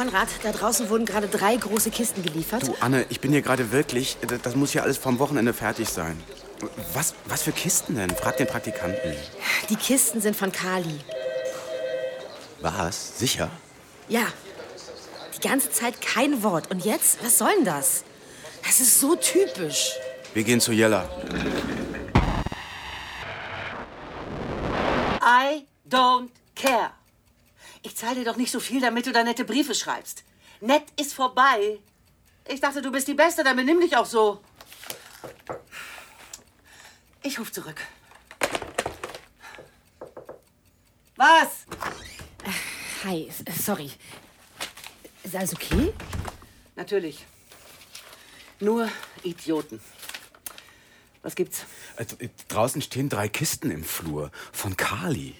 Konrad, da draußen wurden gerade drei große Kisten geliefert. Du, Anne, ich bin hier gerade wirklich. Das, muss ja alles vom Wochenende fertig sein. Was, was für Kisten denn? Frag den Praktikanten. Die Kisten sind von Kali. Was? Sicher? Ja. Die ganze Zeit kein Wort. Und jetzt? Was soll denn das? Das ist so typisch. Wir gehen zu Jella. I don't care. Ich zahle dir doch nicht so viel, damit du da nette Briefe schreibst. Nett ist vorbei. Ich dachte, du bist die Beste, dann benimm dich auch so. Ich ruf zurück. Was? Hi, s- sorry. Ist alles okay? Natürlich. Nur Idioten. Was gibt's? Äh, Draußen stehen drei Kisten im Flur. Von Kali.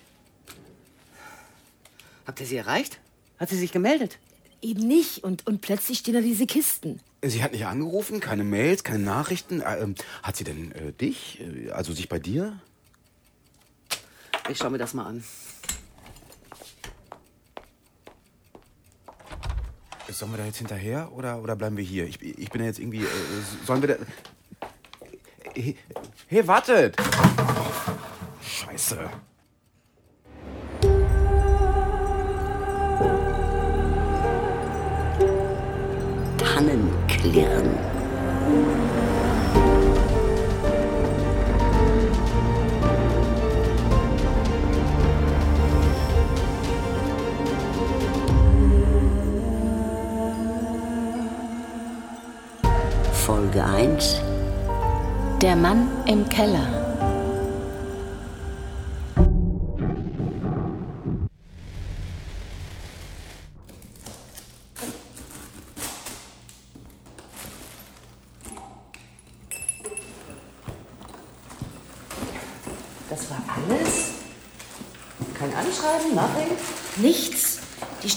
Habt ihr sie erreicht? Hat sie sich gemeldet? Eben nicht. Und, und plötzlich stehen da diese Kisten. Sie hat nicht angerufen, keine Mails, keine Nachrichten. Äh, ähm, hat sie denn äh, dich? Äh, Also sich bei dir? Ich schau mir das mal an. Sollen wir da jetzt hinterher oder, oder bleiben wir hier? Ich, ich bin ja jetzt irgendwie. Äh, sollen wir da. Hey, hey wartet! Scheiße. Tannenklirren. Folge 1 Der Mann im Keller.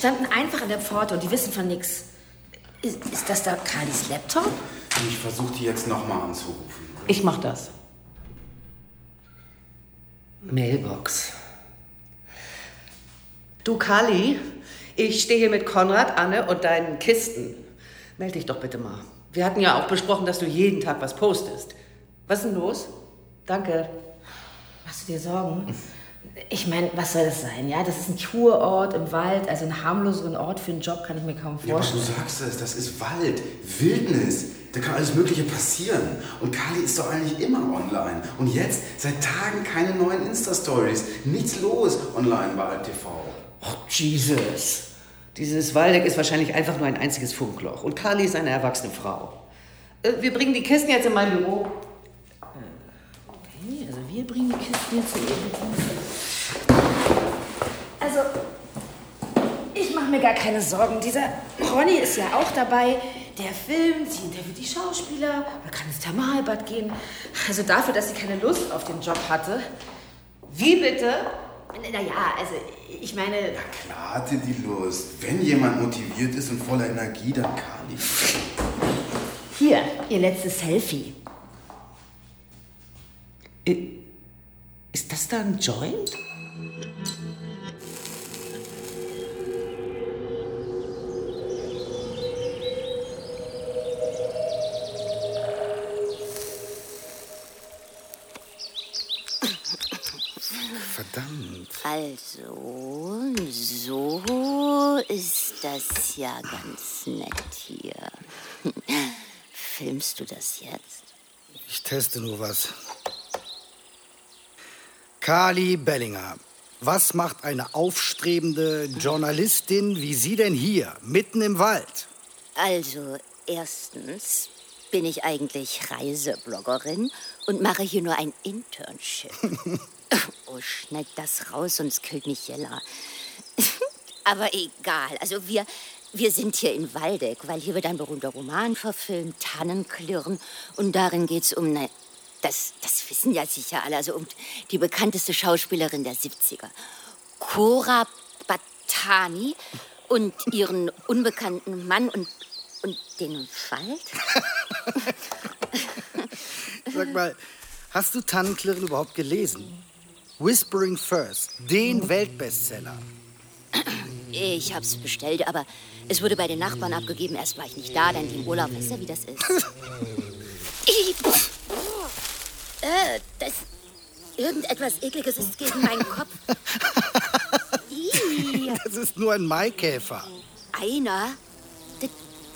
Standen einfach an der Pforte und die wissen von nichts. Ist, ist das da Kalis Laptop? Ich versuche die jetzt nochmal anzurufen. Ich mach das. Mailbox. Du, Kali, ich stehe hier mit Konrad, Anne und deinen Kisten. Meld dich doch bitte mal. Wir hatten ja auch besprochen, dass du jeden Tag was postest. Was ist denn los? Danke. Machst du dir Sorgen? Ich meine, was soll das sein? Ja, das ist ein Kurort im Wald, also einen harmloseren Ort für einen Job kann ich mir kaum Ja, aber du vorstellen. sagst es, das ist Wald, Wildnis. Da kann alles Mögliche passieren. Und Kali ist doch eigentlich immer online. Und jetzt seit Tagen keine neuen Insta-Stories. Nichts los online bei AltTV. Oh, Jesus. Dieses Waldeck ist wahrscheinlich einfach nur ein einziges Funkloch. Und Kali ist eine erwachsene Frau. Äh, Wir bringen die Kisten jetzt in mein Büro. Okay, also wir bringen die Kisten jetzt zu ihr. Also, ich mache mir gar keine Sorgen. Dieser Ronny ist ja auch dabei. Der filmt, sie interviewt die Schauspieler, man kann ins Thermalbad gehen. Also dafür, dass sie keine Lust auf den Job hatte. Wie bitte? Naja, also ich meine, Klar hatte die Lust. Wenn jemand motiviert ist und voller Energie, dann Kali. hier, ihr letztes Selfie. Ist das da ein Joint? Also, so ist das ja ganz nett hier. Filmst du das jetzt? Ich teste nur was. Kali Bellinger, was macht eine aufstrebende Journalistin wie Sie denn hier, mitten im Wald? Also, erstens bin ich eigentlich Reisebloggerin und mache hier nur ein Internship. oh, schneid das raus, sonst killt mich Jella. Aber egal, also wir, wir sind hier in Waldeck, weil hier wird ein berühmter Roman verfilmt, Tannenklirren. Und darin geht es um eine, das, das wissen ja sicher alle, also um die bekannteste Schauspielerin der 70er. Cora Batani und ihren unbekannten Mann und, und den Wald? Sag mal, hast du Tannenklirren überhaupt gelesen? Whispering First, den Weltbestseller. Ich hab's bestellt, aber es wurde bei den Nachbarn abgegeben. Erst war ich nicht da, dann im Urlaub. Weißt du, wie das ist? äh, das... Irgendetwas Ekliges ist gegen meinen Kopf. Das ist nur ein Maikäfer. einer? D-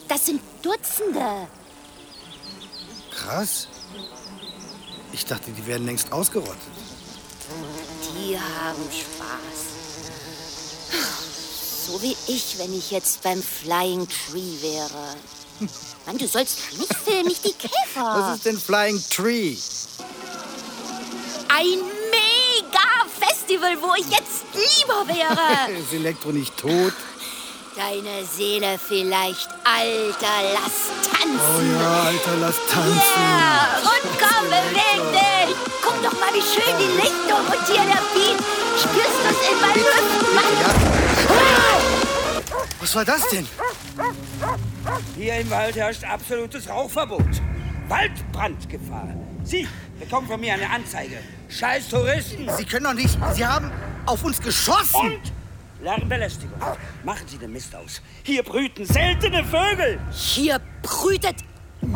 Das sind Dutzende. Krass. Ich dachte, die wären längst ausgerottet. Die haben Spaß. So wie ich, wenn ich jetzt beim Flying Tree wäre. Mann, du sollst mich filmen, nicht die Käfer. Was ist denn Flying Tree? Ein Mega-Festival, wo ich jetzt lieber wäre. Ist Elektro nicht tot? Deine Seele vielleicht. Alter, lass tanzen. Oh ja, Alter, lass tanzen. Ja, und komm, beweg dich. Guck doch mal, wie schön die Lichtung und hier der Beat. Spürst du es in meinen Hüften? Ja. Was war das denn? Hier im Wald herrscht absolutes Rauchverbot. Waldbrandgefahr. Sie bekommen von mir eine Anzeige. Scheiß Touristen. Sie können doch nicht. Sie haben auf uns geschossen. Und Lärmbelästigung. Machen Sie den Mist aus. Hier brüten seltene Vögel. Hier brütet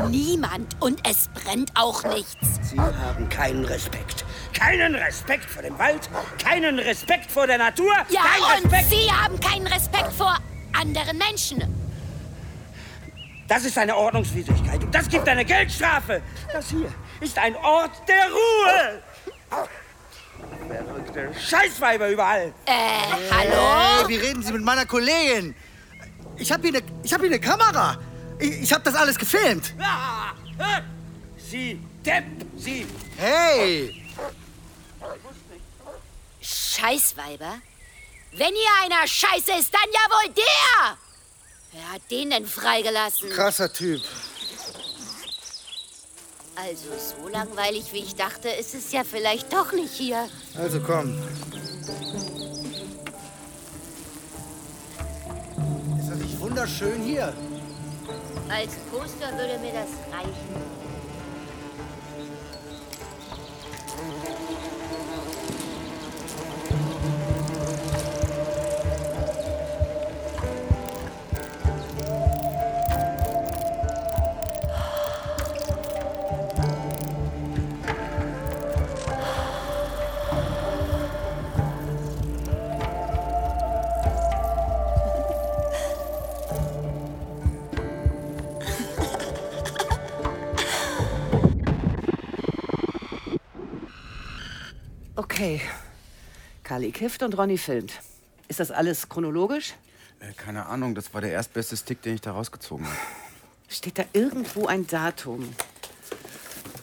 niemand und es brennt auch nichts. Sie haben keinen Respekt. Keinen Respekt vor dem Wald, keinen Respekt vor der Natur, Ja, und Respekt. Sie haben keinen Respekt vor anderen Menschen. Das ist eine Ordnungswidrigkeit und das gibt eine Geldstrafe. Das hier ist ein Ort der Ruhe. Verrückte Scheißweiber überall. Äh, hallo? Hey, wie reden Sie mit meiner Kollegin? Ich habe hier eine ich hab hier eine Kamera. Ich, ich habe das alles gefilmt. Ah, ah. Sie Depp, Sie. Hey! Scheißweiber? Wenn hier einer scheiße ist, dann ja wohl der! Wer hat den denn freigelassen? Krasser Typ. Also so langweilig, wie ich dachte, ist es ja vielleicht doch nicht hier. Also komm. Ist das nicht wunderschön hier? Als Poster würde mir das reichen. Kali kifft und Ronny filmt. Ist das alles chronologisch? Äh, keine Ahnung, das war der erstbeste Stick, den ich da rausgezogen habe. Steht da irgendwo ein Datum?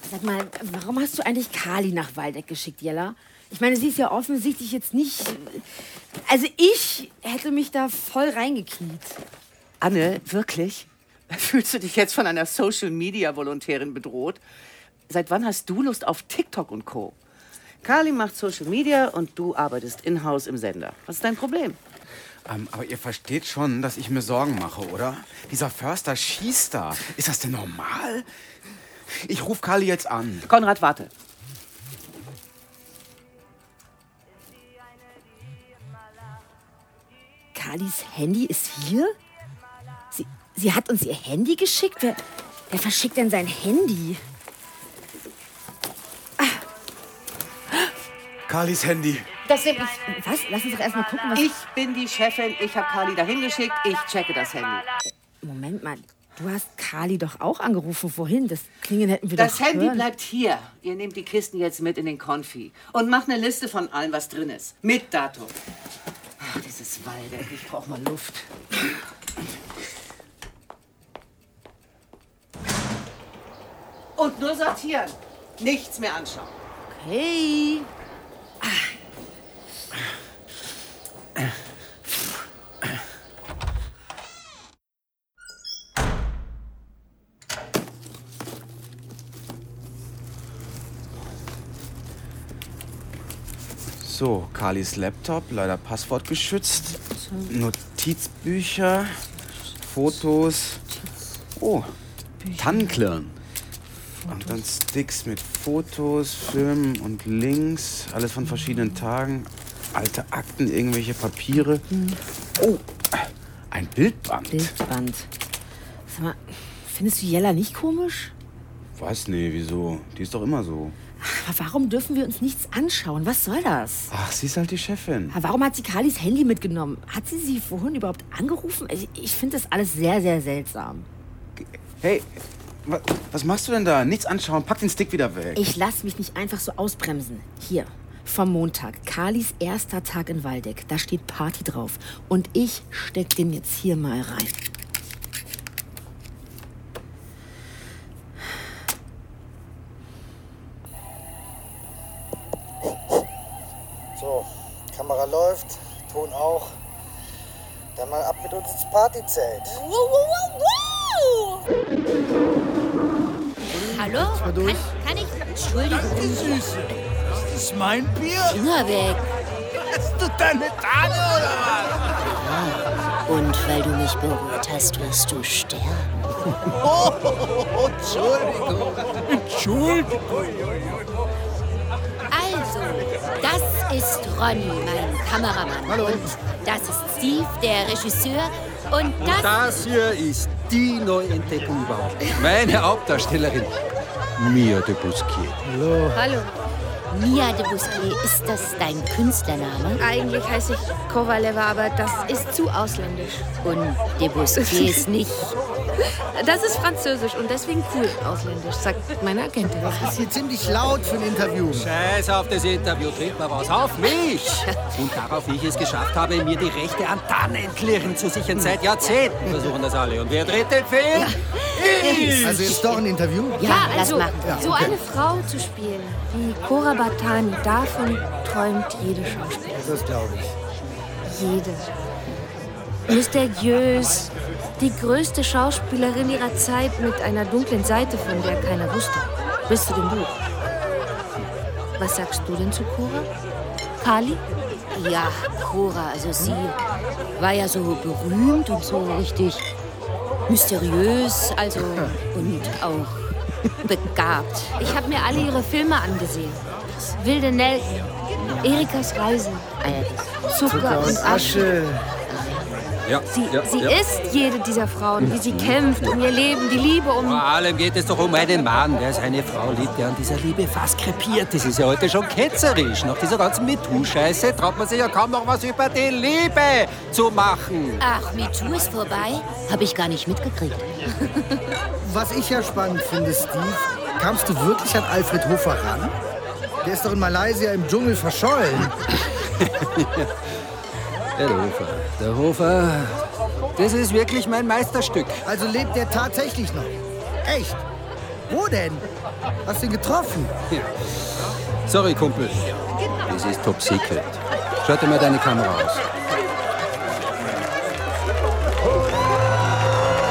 Sag mal, warum hast du eigentlich Kali nach Waldeck geschickt, Jella? Ich meine, sie ist ja offensichtlich jetzt nicht. Also ich hätte mich da voll reingekniet. Anne, wirklich? Fühlst du dich jetzt von einer Social-Media-Volontärin bedroht? Seit wann hast du Lust auf TikTok und Co.? Kali macht Social Media und du arbeitest in-house im Sender. Was ist dein Problem? Ähm, aber ihr versteht schon, dass ich mir Sorgen mache, oder? Dieser Förster schießt da. Ist das denn normal? Ich rufe Kali jetzt an. Konrad, warte. Kalis Handy ist hier? Sie, sie hat uns ihr Handy geschickt? Wer, wer verschickt denn sein Handy? Kalis Handy. Das bin ich. Was? Lass uns doch erstmal gucken, was. Ich bin die Chefin. Ich habe Kali dahin geschickt. Ich checke das Handy. Moment mal, du hast Kali doch auch angerufen vorhin. Das Klingeln hätten wir Das doch Handy hören. bleibt hier. Ihr nehmt die Kisten jetzt mit in den Konfi und macht eine Liste von allem, was drin ist. Mit Datum. Ach, dieses Waldeck, ich brauch mal Luft. Und nur sortieren. Nichts mehr anschauen. Hey. So, Kalis Laptop, leider passwortgeschützt. Notizbücher, Fotos. Oh, Tannenklirn. Und dann Sticks mit Fotos, Filmen und Links. Alles von verschiedenen Tagen. alte Akten, irgendwelche Papiere. Oh, ein Bildband. Bildband. Sag mal, findest du Jella nicht komisch? Was? Nee, wieso? Die ist doch immer so. Warum dürfen wir uns nichts anschauen? Was soll das? Ach, sie ist halt die Chefin. Warum hat sie Carlis Handy mitgenommen? Hat sie sie vorhin überhaupt angerufen? Ich, ich finde das alles sehr, sehr seltsam. Hey, wa- was machst du denn da? Nichts anschauen, pack den Stick wieder weg. Ich lasse mich nicht einfach so ausbremsen. Hier, vom Montag. Carlis erster Tag in Waldeck. Da steht Party drauf. Und ich steck den jetzt hier mal rein. So, Kamera läuft, Ton auch. Dann mal ab mit uns ins Partyzelt. Hallo? Kann, kann ich. Entschuldigung. Süße. Das ist mein Bier. Finger weg. Hast du deine Tanne oder was? Und weil du mich berührt hast, wirst du sterben. Oh, Entschuldigung. Entschuldigung. Ist Ronny, mein Kameramann. Hallo. Und das ist Steve, der Regisseur. Und das. Das hier ist die Neuentdeckung überhaupt. Meine Hauptdarstellerin, Mia de Bousquier. Hallo. Mia de Bousquier, ist das dein Künstlername? Eigentlich heiße ich Kovaleva, aber das ist zu ausländisch. Und de Bousquier ist nicht. Das ist französisch und deswegen cool ausländisch, sagt meine Agentin. Das ist hier ziemlich laut für ein Interview. Scheiß auf das Interview, trinkt mal was auf mich. Und darauf, wie ich es geschafft habe, mir die Rechte an Tannenklirren zu sichern. Seit Jahrzehnten versuchen das alle. Und wer dreht den Film? Ich. Also jetzt doch ein Interview? Ja, Ja, das also so eine Frau zu spielen wie Cora Batani, davon träumt jede Schauspielerin. Das glaube ich. Jede. Mysteriös, die größte Schauspielerin ihrer Zeit mit einer dunklen Seite, von der keiner wusste. Bis zu dem Buch. Was sagst du denn zu Cora? Kali? Ja, Cora, also sie war ja so berühmt und so richtig mysteriös, also und auch begabt. Ich habe mir alle ihre Filme angesehen. Wilde Nelken, Erikas Reise, Zucker und Asche. Ja, Sie, ja, sie ja. ist jede dieser Frauen, wie sie kämpft um ihr Leben, die Liebe, um... Vor allem geht es doch um einen Mann, der seine Frau liebt, der an dieser Liebe fast krepiert. Das ist ja heute schon ketzerisch. Nach dieser ganzen MeToo-Scheiße traut man sich ja kaum noch was über die Liebe zu machen. Ach, MeToo ist vorbei? Habe ich gar nicht mitgekriegt. Was ich ja spannend finde, Steve, kamst du wirklich an Alfred Hofer ran? Der ist doch in Malaysia im Dschungel verschollen. Der Hofer. Der Hofer, das ist wirklich mein Meisterstück. Also lebt der tatsächlich noch? Echt? Wo denn? Hast du ihn getroffen? Sorry, Kumpel. Das ist top secret. Schalte mal deine Kamera aus.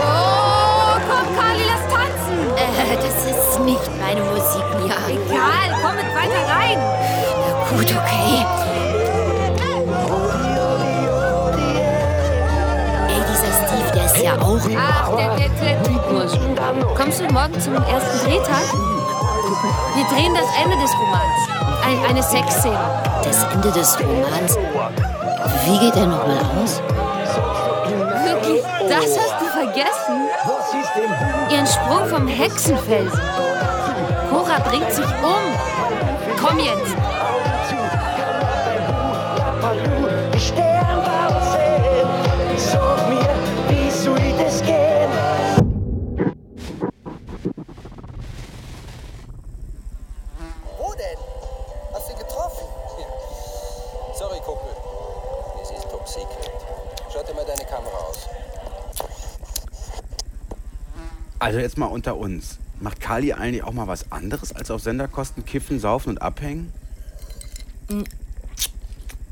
Oh, komm, Kali, lass tanzen! Äh, das ist nicht meine Musik, Mia. Egal, komm mit weiter rein! Gut, okay. Auch... Ach, der, der, der tut nur so. Kommst du morgen zum ersten Drehtag? Wir drehen das Ende des Romans. Ein, eine Sexszene. Das Ende des Romans. Wie geht der nochmal aus? Wirklich, das hast du vergessen? Ihren Sprung vom Hexenfelsen. Cora bringt sich um. Komm jetzt. Also jetzt mal unter uns. Macht Kali eigentlich auch mal was anderes als auf Senderkosten kiffen, saufen und abhängen?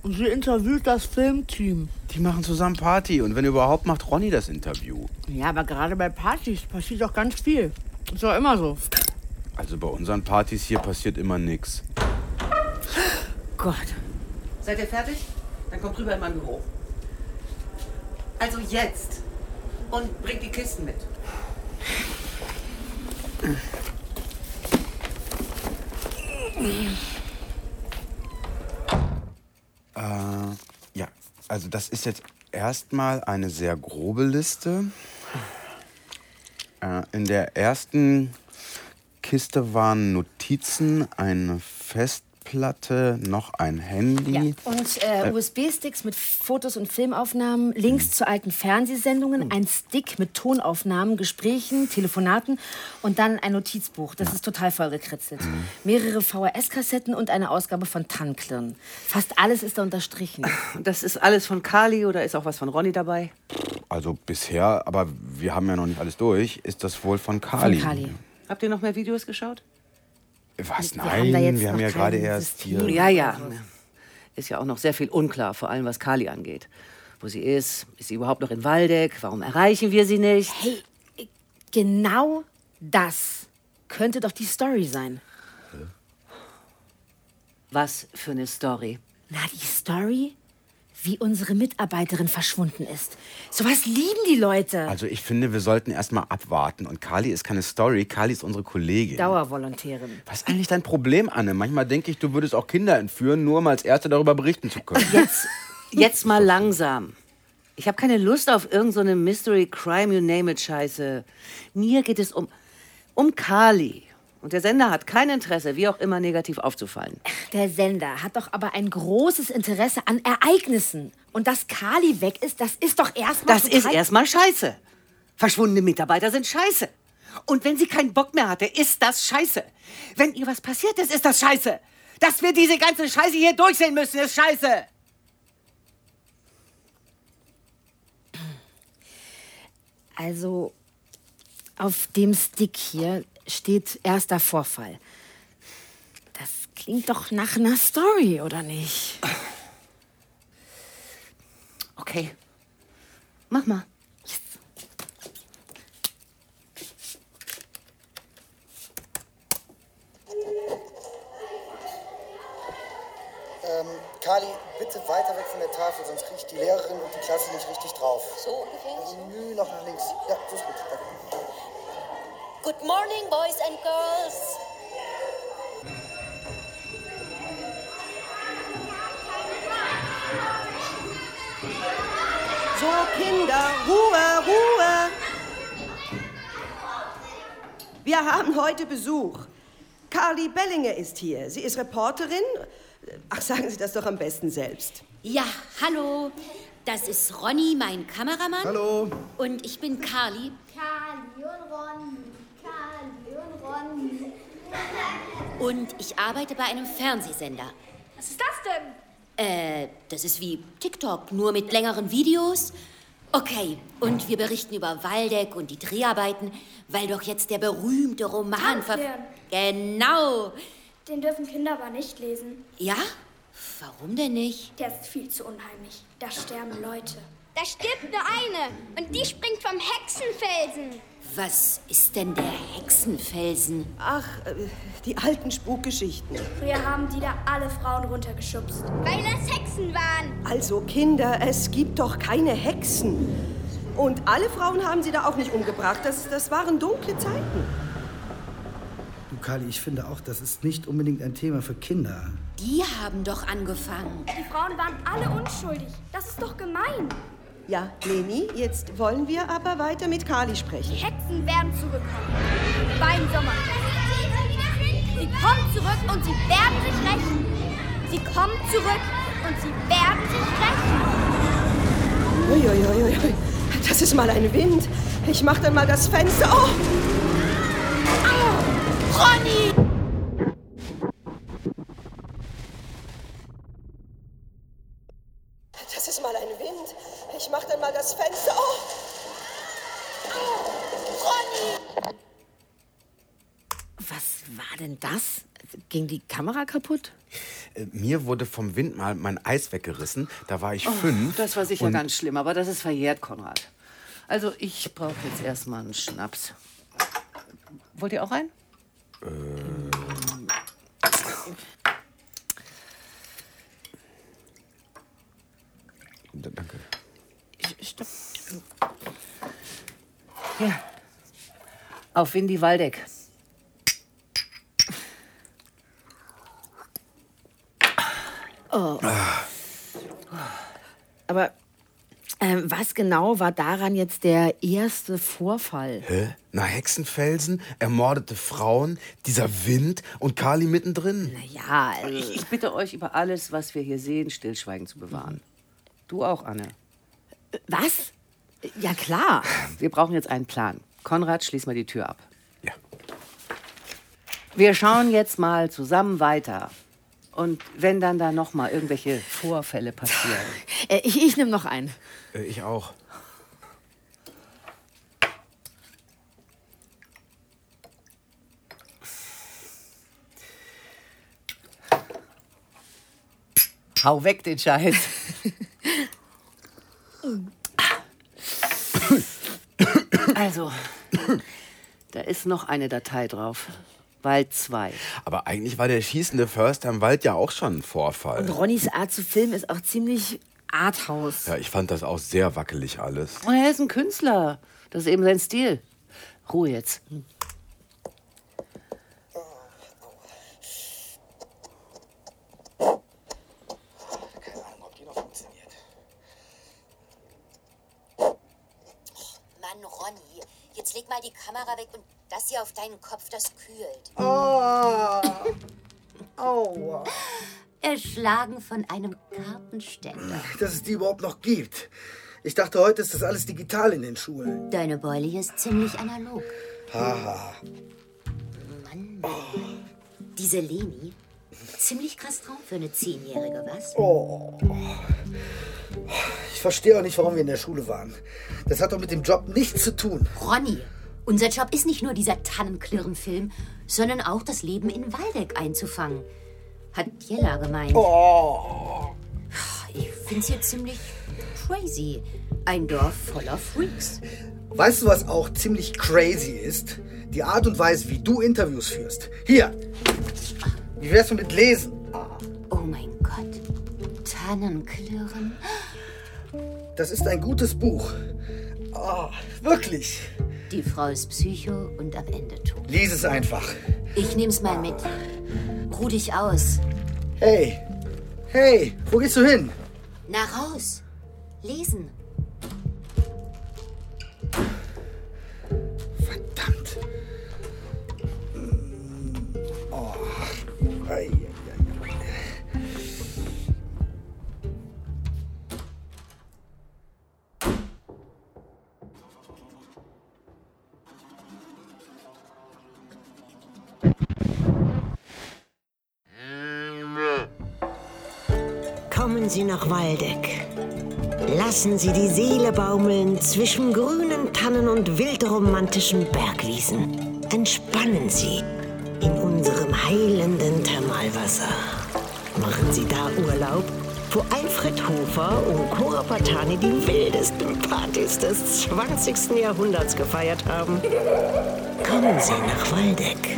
Sie interviewt das Filmteam. Die machen zusammen Party und wenn überhaupt, macht Ronny das Interview. Ja, aber gerade bei Partys passiert doch ganz viel. Ist doch immer so. Also bei unseren Partys hier passiert immer nichts. Gott. Seid ihr fertig? Dann kommt rüber in mein Büro. Also jetzt. Und bringt die Kisten mit. Ähm, Also das ist jetzt erstmal eine sehr grobe Liste. Äh, in der ersten Kiste waren Notizen, eine Festplatte, noch ein Handy. Ja, und äh, Äh, USB-Sticks mit Fotos und Filmaufnahmen, Links zu alten Fernsehsendungen, ein Stick mit Tonaufnahmen, Gesprächen, Telefonaten und dann ein Notizbuch. Das ist total vollgekritzelt. Mehrere VHS-Kassetten und eine Ausgabe von Tannklirn. Fast alles ist da unterstrichen. Das ist alles von Kali oder ist auch was von Ronny dabei? Also bisher, aber wir haben ja noch nicht alles durch, ist das wohl von Kali. Von Kali. Habt ihr noch mehr Videos geschaut? Was? Wir Nein, haben da jetzt wir haben ja gerade erst hier. Ja, ja. Ist ja auch noch sehr viel unklar, vor allem was Kali angeht. Wo sie ist, ist sie überhaupt noch in Waldeck? Warum erreichen wir sie nicht? Hey, genau das könnte doch die Story sein. Was für eine Story? Na, die Story, wie unsere Mitarbeiterin verschwunden ist. Sowas lieben die Leute. Also ich finde, wir sollten erstmal abwarten. Und Kali ist keine Story, Kali ist unsere Kollegin. Dauervolontärin. Was ist eigentlich dein Problem, Anne? Manchmal denke ich, du würdest auch Kinder entführen, nur um als Erste darüber berichten zu können. Jetzt, jetzt mal langsam. Ich habe keine Lust auf irgendeine so Mystery Crime, you name it Scheiße. Mir geht es um, um Kali. Und der Sender hat kein Interesse, wie auch immer negativ aufzufallen. Der Sender hat doch aber ein großes Interesse an Ereignissen. Und dass Kali weg ist, das ist doch erstmal. Das ist erstmal scheiße. Verschwundene Mitarbeiter sind scheiße. Und wenn sie keinen Bock mehr hatte, ist das scheiße. Wenn ihr was passiert ist, ist das scheiße. Dass wir diese ganze Scheiße hier durchsehen müssen, ist scheiße. Also, auf dem Stick hier steht erster Vorfall. Das klingt doch nach einer Story, oder nicht? Okay. Mach mal. Ähm, Kali, bitte weiter weg von der Tafel, sonst kriegt die Lehrerin und die Klasse nicht richtig drauf. So ungefähr? Also, nö, noch nach links. Ja, so ist gut. Danke. Good morning, boys and girls. So, Kinder, Ruhe, Ruhe. Wir haben heute Besuch. Carly Bellinger ist hier. Sie ist Reporterin. Ach, sagen Sie das doch am besten selbst. Ja, hallo. Das ist Ronny, mein Kameramann. Hallo. Und ich bin Carly. Kali und Ronny, Kali und Ronny. Und ich arbeite bei einem Fernsehsender. Was ist das denn? Äh, das ist wie TikTok, nur mit längeren Videos. Okay, und wir berichten über Waldeck und die Dreharbeiten, weil doch jetzt der berühmte Roman ver... Genau. Den dürfen Kinder aber nicht lesen. Ja? Warum denn nicht? Der ist viel zu unheimlich. Da sterben Leute. Da stirbt nur eine und die springt vom Hexenfelsen. Was ist denn der Hexenfelsen? Ach, äh, die alten Spukgeschichten. Früher haben die da alle Frauen runtergeschubst. Weil das Hexen waren. Also, Kinder, es gibt doch keine Hexen. Und alle Frauen haben sie da auch nicht umgebracht. Das, das waren dunkle Zeiten. Du, Kali, ich finde auch, das ist nicht unbedingt ein Thema für Kinder. Die haben doch angefangen. Die Frauen waren alle unschuldig. Das ist doch gemein. Ja, Leni, jetzt wollen wir aber weiter mit Kali sprechen. Die Hexen werden zurückkommen. Beim Sommer. Sie kommen zurück und sie werden sich rächen. Sie kommen zurück und sie werden sich rächen. Uiuiuiui, das ist mal ein Wind. Ich mach dann mal das Fenster. Oh! Ronny! Das ist mal ein Wind. Ich mach dann mal das Fenster. Oh! Ronny! Was war denn das? Ging die Kamera kaputt? Äh, Mir wurde vom Wind mal mein Eis weggerissen. Da war ich Oh, fünf. Das war sicher ganz schlimm, aber das ist verjährt, Konrad. Also, ich brauche jetzt erstmal einen Schnaps. Wollt ihr auch einen? D- Danke. Stopp. Hier. Auf Windy Waldeck. Oh. Aber ähm, was genau war daran jetzt der erste Vorfall? Hä? Na, Hexenfelsen, ermordete Frauen, dieser Wind und Kali mittendrin. Naja, also Ich, ich bitte euch, über alles, was wir hier sehen, Stillschweigen zu bewahren. Du auch, Anne. Was? Ja, klar. Wir brauchen jetzt einen Plan. Konrad, schließ mal die Tür ab. Ja. Wir schauen jetzt mal zusammen weiter. Und wenn dann da noch mal irgendwelche Vorfälle passieren. Äh, ich ich nehme noch einen. Äh, ich auch. Hau weg den Scheiß. Also, da ist noch eine Datei drauf. Wald 2. Aber eigentlich war der schießende Förster im Wald ja auch schon ein Vorfall. Und Ronnys Art zu filmen ist auch ziemlich Arthouse. Ja, ich fand das auch sehr wackelig alles. Und er ist ein Künstler. Das ist eben sein Stil. Ruhe jetzt Ronny, jetzt leg mal die Kamera weg und das hier auf deinen Kopf, das kühlt. Oh. Aua. Erschlagen von einem Kartenständer. Dass es die überhaupt noch gibt. Ich dachte, heute ist das alles digital in den Schulen. Deine Beule hier ist ziemlich analog. Haha. Mann, diese Leni, ziemlich krass drauf für eine Zehnjährige, was? Oh. Ich verstehe auch nicht, warum wir in der Schule waren. Das hat doch mit dem Job nichts zu tun. Ronny, unser Job ist nicht nur dieser Tannenklirrenfilm, sondern auch das Leben in Waldeck einzufangen. Hat Jella gemeint. Oh. Ich find's hier ziemlich crazy. Ein Dorf voller Freaks. Weißt du, was auch ziemlich crazy ist? Die Art und Weise, wie du Interviews führst. Hier. Wie wär's mit Lesen? Oh mein Gott. Tannenklirren. Das ist ein gutes Buch. Ah, wirklich. Die Frau ist Psycho und am Ende tot. Lies es einfach. Ich nehm's mal mit. Ruh dich aus. Hey. Hey, wo gehst du hin? Na raus. Lesen. Sie nach Waldeck. Lassen Sie die Seele baumeln zwischen grünen Tannen und wildromantischen Bergwiesen. Entspannen Sie in unserem heilenden Thermalwasser. Machen Sie da Urlaub, wo Alfred Hofer und Cora Patani die wildesten Partys des 20. Jahrhunderts gefeiert haben. Kommen Sie nach Waldeck.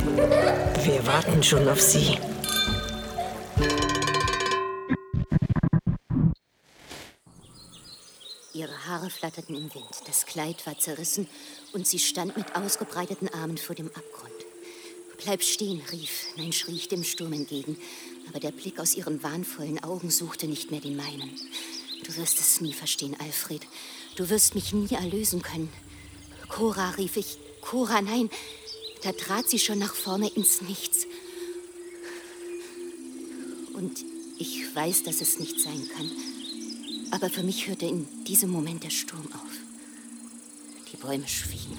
Wir warten schon auf Sie. Haare flatterten im Wind, das Kleid war zerrissen und sie stand mit ausgebreiteten Armen vor dem Abgrund. Bleib stehen, rief, nein, schrie ich dem Sturm entgegen, aber der Blick aus ihren wahnvollen Augen suchte nicht mehr den meinen. Du wirst es nie verstehen, Alfred. Du wirst mich nie erlösen können. Cora, rief ich. Cora, nein. Da trat sie schon nach vorne ins Nichts. Und ich weiß, dass es nicht sein kann. Aber für mich hörte in diesem Moment der Sturm auf. Die Bäume schwiegen.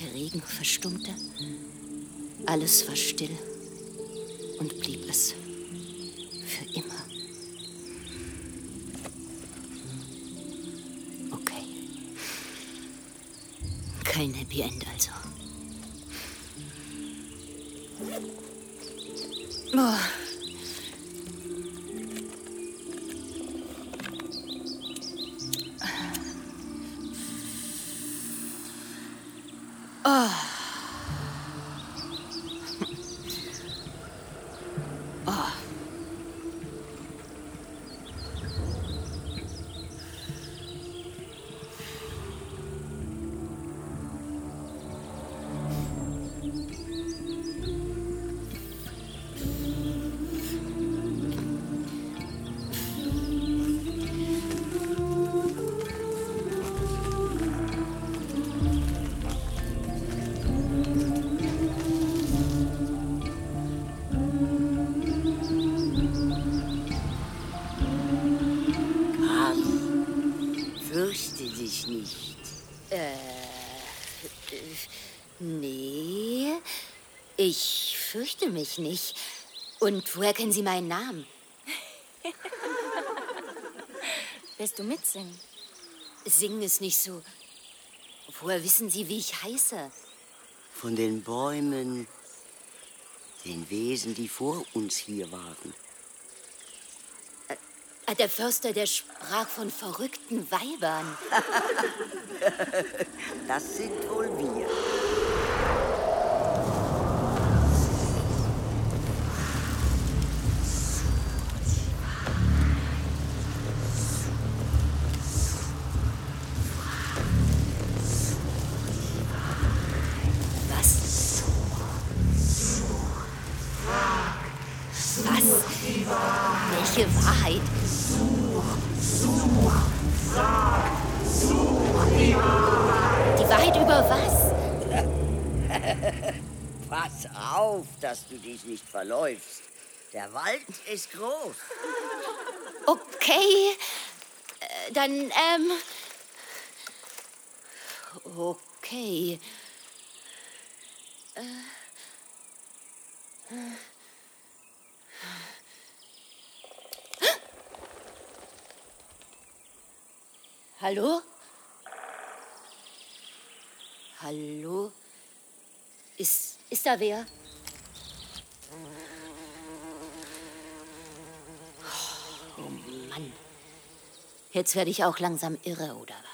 Der Regen verstummte. Alles war still und blieb es. Für immer. Okay. Kein Happy End also. Oh. Ich fürchte mich nicht. Und woher kennen Sie meinen Namen? Willst du mitsingen? Singen ist nicht so. Woher wissen Sie, wie ich heiße? Von den Bäumen, den Wesen, die vor uns hier waren. Ah, Der Förster, der sprach von verrückten Weibern. Das sind wohl wir. Welche Wahrheit? Die Wahrheit über was? Pass auf, dass du dich nicht verläufst. Der Wald ist groß. Okay. Äh, Dann, ähm. Okay. Äh. Hallo? Hallo? Ist, ist da wer? Oh Mann. Jetzt werde ich auch langsam irre, oder was?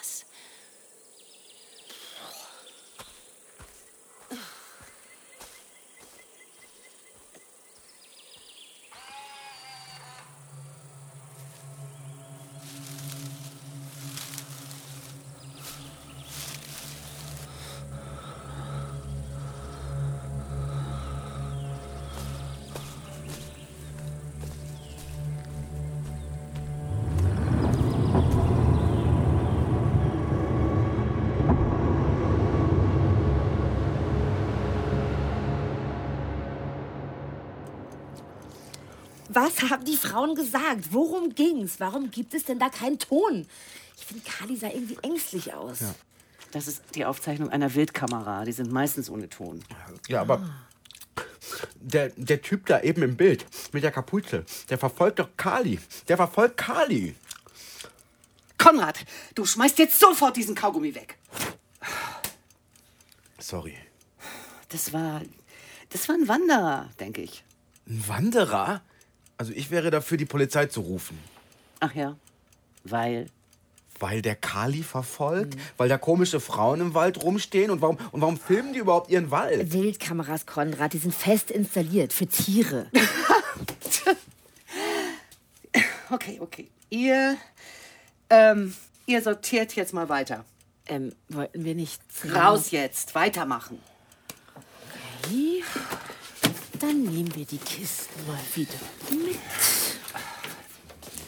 Was haben die Frauen gesagt? Worum ging's? Warum gibt es denn da keinen Ton? Ich finde, Kali sah irgendwie ängstlich aus. Das ist die Aufzeichnung einer Wildkamera. Die sind meistens ohne Ton. Ja, aber der, der Typ da eben im Bild mit der Kapuze, der verfolgt doch Kali. Der verfolgt Kali. Konrad, du schmeißt jetzt sofort diesen Kaugummi weg. Sorry. Das war. Das war ein Wanderer, denke ich. Ein Wanderer? Also ich wäre dafür, die Polizei zu rufen. Ach ja. Weil. Weil der Kali verfolgt? Weil da komische Frauen im Wald rumstehen? Und warum, und warum filmen die überhaupt ihren Wald? Wildkameras, Konrad, die sind fest installiert für Tiere. Okay, okay. Ihr. Ähm, ihr sortiert jetzt mal weiter. Ähm, wollten wir nicht. Raus jetzt, weitermachen. Okay. Dann nehmen wir die Kisten mal wieder mit.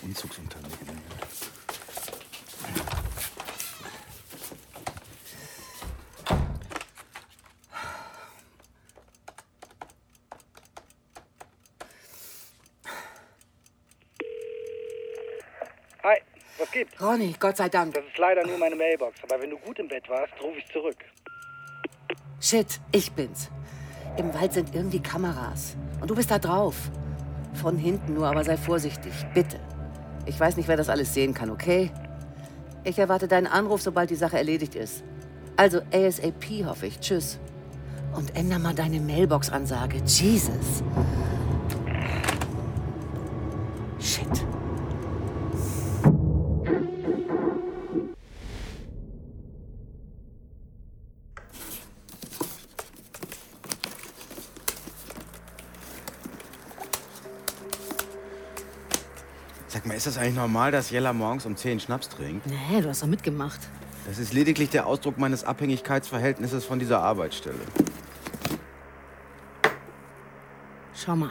Umzugsunternehmen. Hi, was gibt's? Ronny, Gott sei Dank. Das ist leider nur meine Mailbox, aber wenn du gut im Bett warst, rufe ich zurück. Shit, ich bin's. Im Wald sind irgendwie Kameras. Und du bist da drauf. Von hinten nur, aber sei vorsichtig, bitte. Ich weiß nicht, wer das alles sehen kann, okay? Ich erwarte deinen Anruf, sobald die Sache erledigt ist. Also ASAP, hoffe ich. Tschüss. Und änder mal deine Mailbox-Ansage. Jesus. Sag mal, ist das eigentlich normal, dass Jella morgens um 10 Schnaps trinkt? Nee, du hast doch mitgemacht. Das ist lediglich der Ausdruck meines Abhängigkeitsverhältnisses von dieser Arbeitsstelle. Schau mal.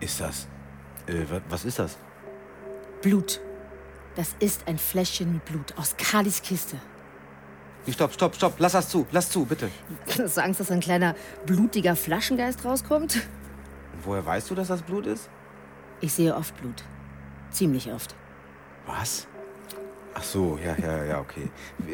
Ist das? Äh, wa- was ist das? Blut. Das ist ein Fläschchen mit Blut aus Kalis Kiste. Stopp, stopp, stopp. Lass das zu. Lass zu, bitte. Hast du Angst, dass ein kleiner blutiger Flaschengeist rauskommt? Und woher weißt du, dass das Blut ist? Ich sehe oft Blut. Ziemlich oft. Was? Ach so, ja, ja, ja, okay.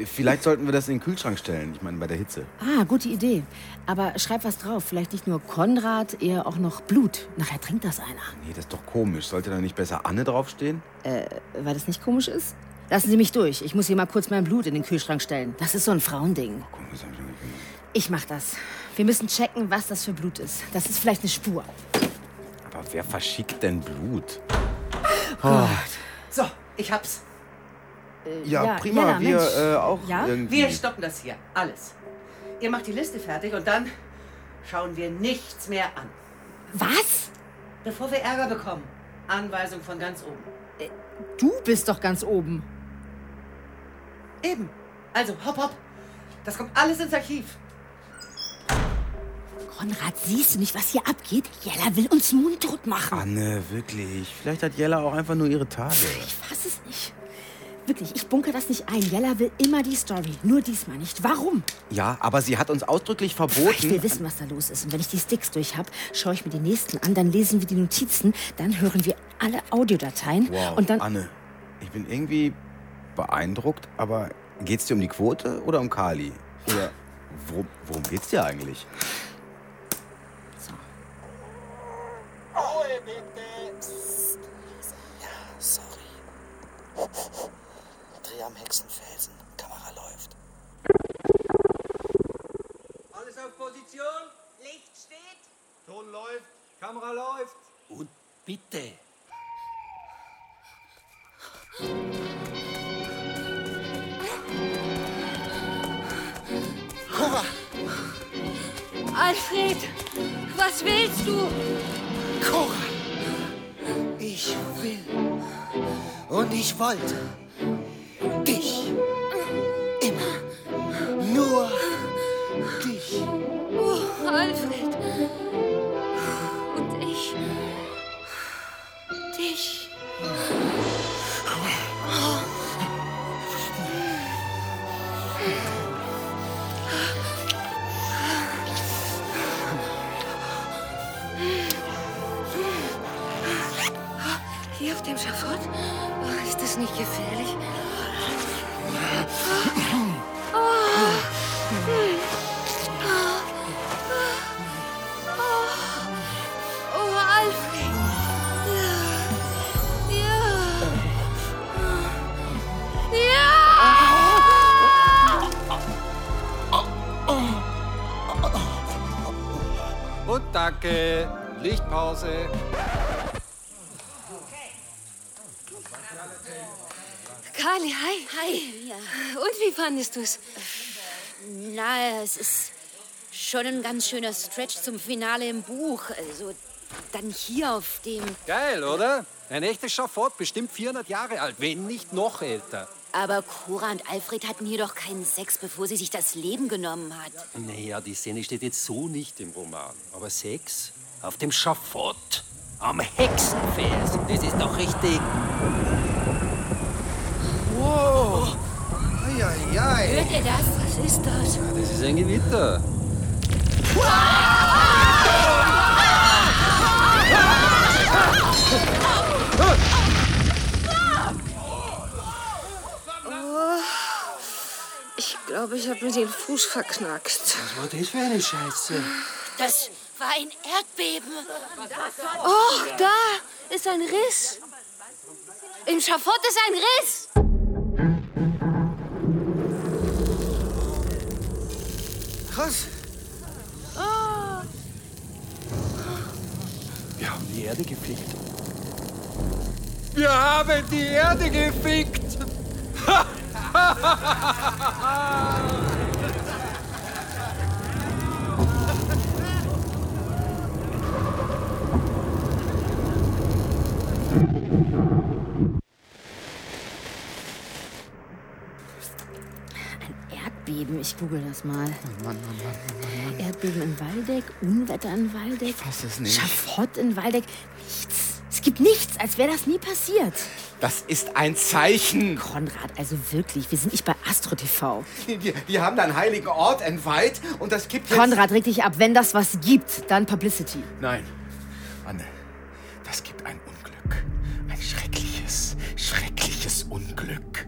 Vielleicht sollten wir das in den Kühlschrank stellen. Ich meine, bei der Hitze. Ah, gute Idee. Aber schreib was drauf. Vielleicht nicht nur Konrad, eher auch noch Blut. Nachher trinkt das einer. Nee, das ist doch komisch. Sollte da nicht besser Anne draufstehen? Äh, weil das nicht komisch ist? Lassen Sie mich durch. Ich muss hier mal kurz mein Blut in den Kühlschrank stellen. Das ist so ein Frauending. Ich mach das. Wir müssen checken, was das für Blut ist. Das ist vielleicht eine Spur. Aber wer verschickt denn Blut? Oh. So, ich hab's. Äh, Ja, prima, wir, Mensch. äh, auch ja? irgendwie. Wir stoppen das hier. Alles. Ihr macht die Liste fertig und dann schauen wir nichts mehr an. Was? Bevor wir Ärger bekommen. Anweisung von ganz oben. Äh, Du bist doch ganz oben. Eben. Also, hopp, hopp. Das kommt alles ins Archiv. Konrad, siehst du nicht, was hier abgeht? Jella will uns mundtot machen. Anne, wirklich. Vielleicht hat Jella auch einfach nur ihre Tage. Ich fass es nicht. Wirklich, ich bunker das nicht ein. Jella will immer die Story. Nur diesmal nicht. Warum? Ja, aber sie hat uns ausdrücklich Ich will verboten. wissen, was da los ist. Und wenn ich die Sticks durch habe, schaue ich mir die nächsten an, dann lesen wir die Notizen, dann hören wir alle Audiodateien Wow, und dann. Anne, ich bin irgendwie beeindruckt, aber geht's dir um die Quote oder um Kali? Oder worum, worum geht's dir eigentlich? Dreh am Hexenfelsen. Kamera läuft. Alles auf Position? Licht steht. Ton läuft, Kamera läuft. Und bitte. Cora! Alfred, was willst du? Cora! Ich will. Und ich wollte Kali, hi. Hi. Ja. Und wie fandest du's? Na, es ist schon ein ganz schöner Stretch zum Finale im Buch. Also dann hier auf dem. Geil, oder? Ein echtes Schafott, bestimmt 400 Jahre alt, wenn nicht noch älter. Aber Cora und Alfred hatten hier doch keinen Sex, bevor sie sich das Leben genommen hat. Naja, die Szene steht jetzt so nicht im Roman. Aber Sex auf dem Schafott, am Hexenfels, das ist doch richtig. Wow! Eieiei! Hört ihr das? Was ist das? Das ist ein Gewitter. Oh, ich glaube, ich habe mir den Fuß verknackst. Was war das für eine Scheiße? Das war ein Erdbeben. Oh, da ist ein Riss. Im Schafott ist ein Riss. Krass. Oh. Wir haben die Erde gefickt. Wir haben die Erde gefickt! Erdbeben, ich google das mal. Oh Mann, Mann, Mann, Mann. Erdbeben in Waldeck, Unwetter in Waldeck. Ich fass es nicht. Schafott in Waldeck. Nichts. Es gibt nichts, als wäre das nie passiert. Das ist ein Zeichen. Konrad, also wirklich, wir sind nicht bei Astro TV. Die, die, die haben da einen heiligen Ort entweiht und das gibt jetzt... Konrad, reg dich ab. Wenn das was gibt, dann Publicity. Nein, Anne, das gibt ein Unglück. Ein schreckliches, schreckliches Unglück.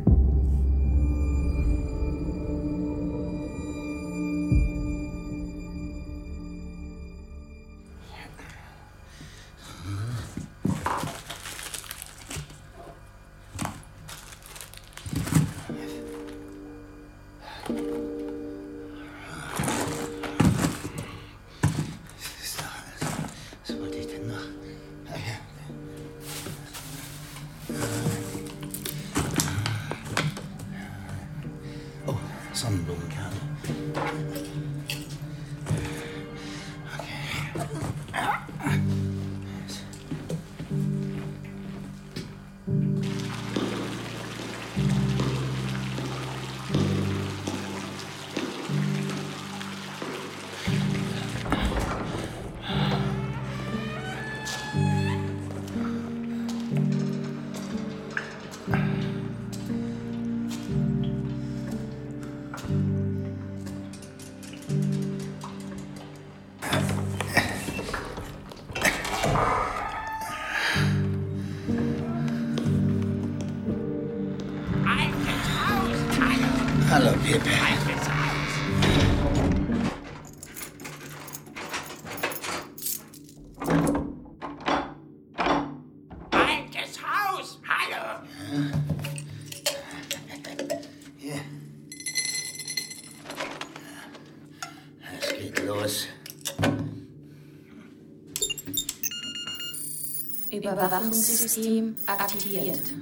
Geht los. Überwachungssystem aktiviert.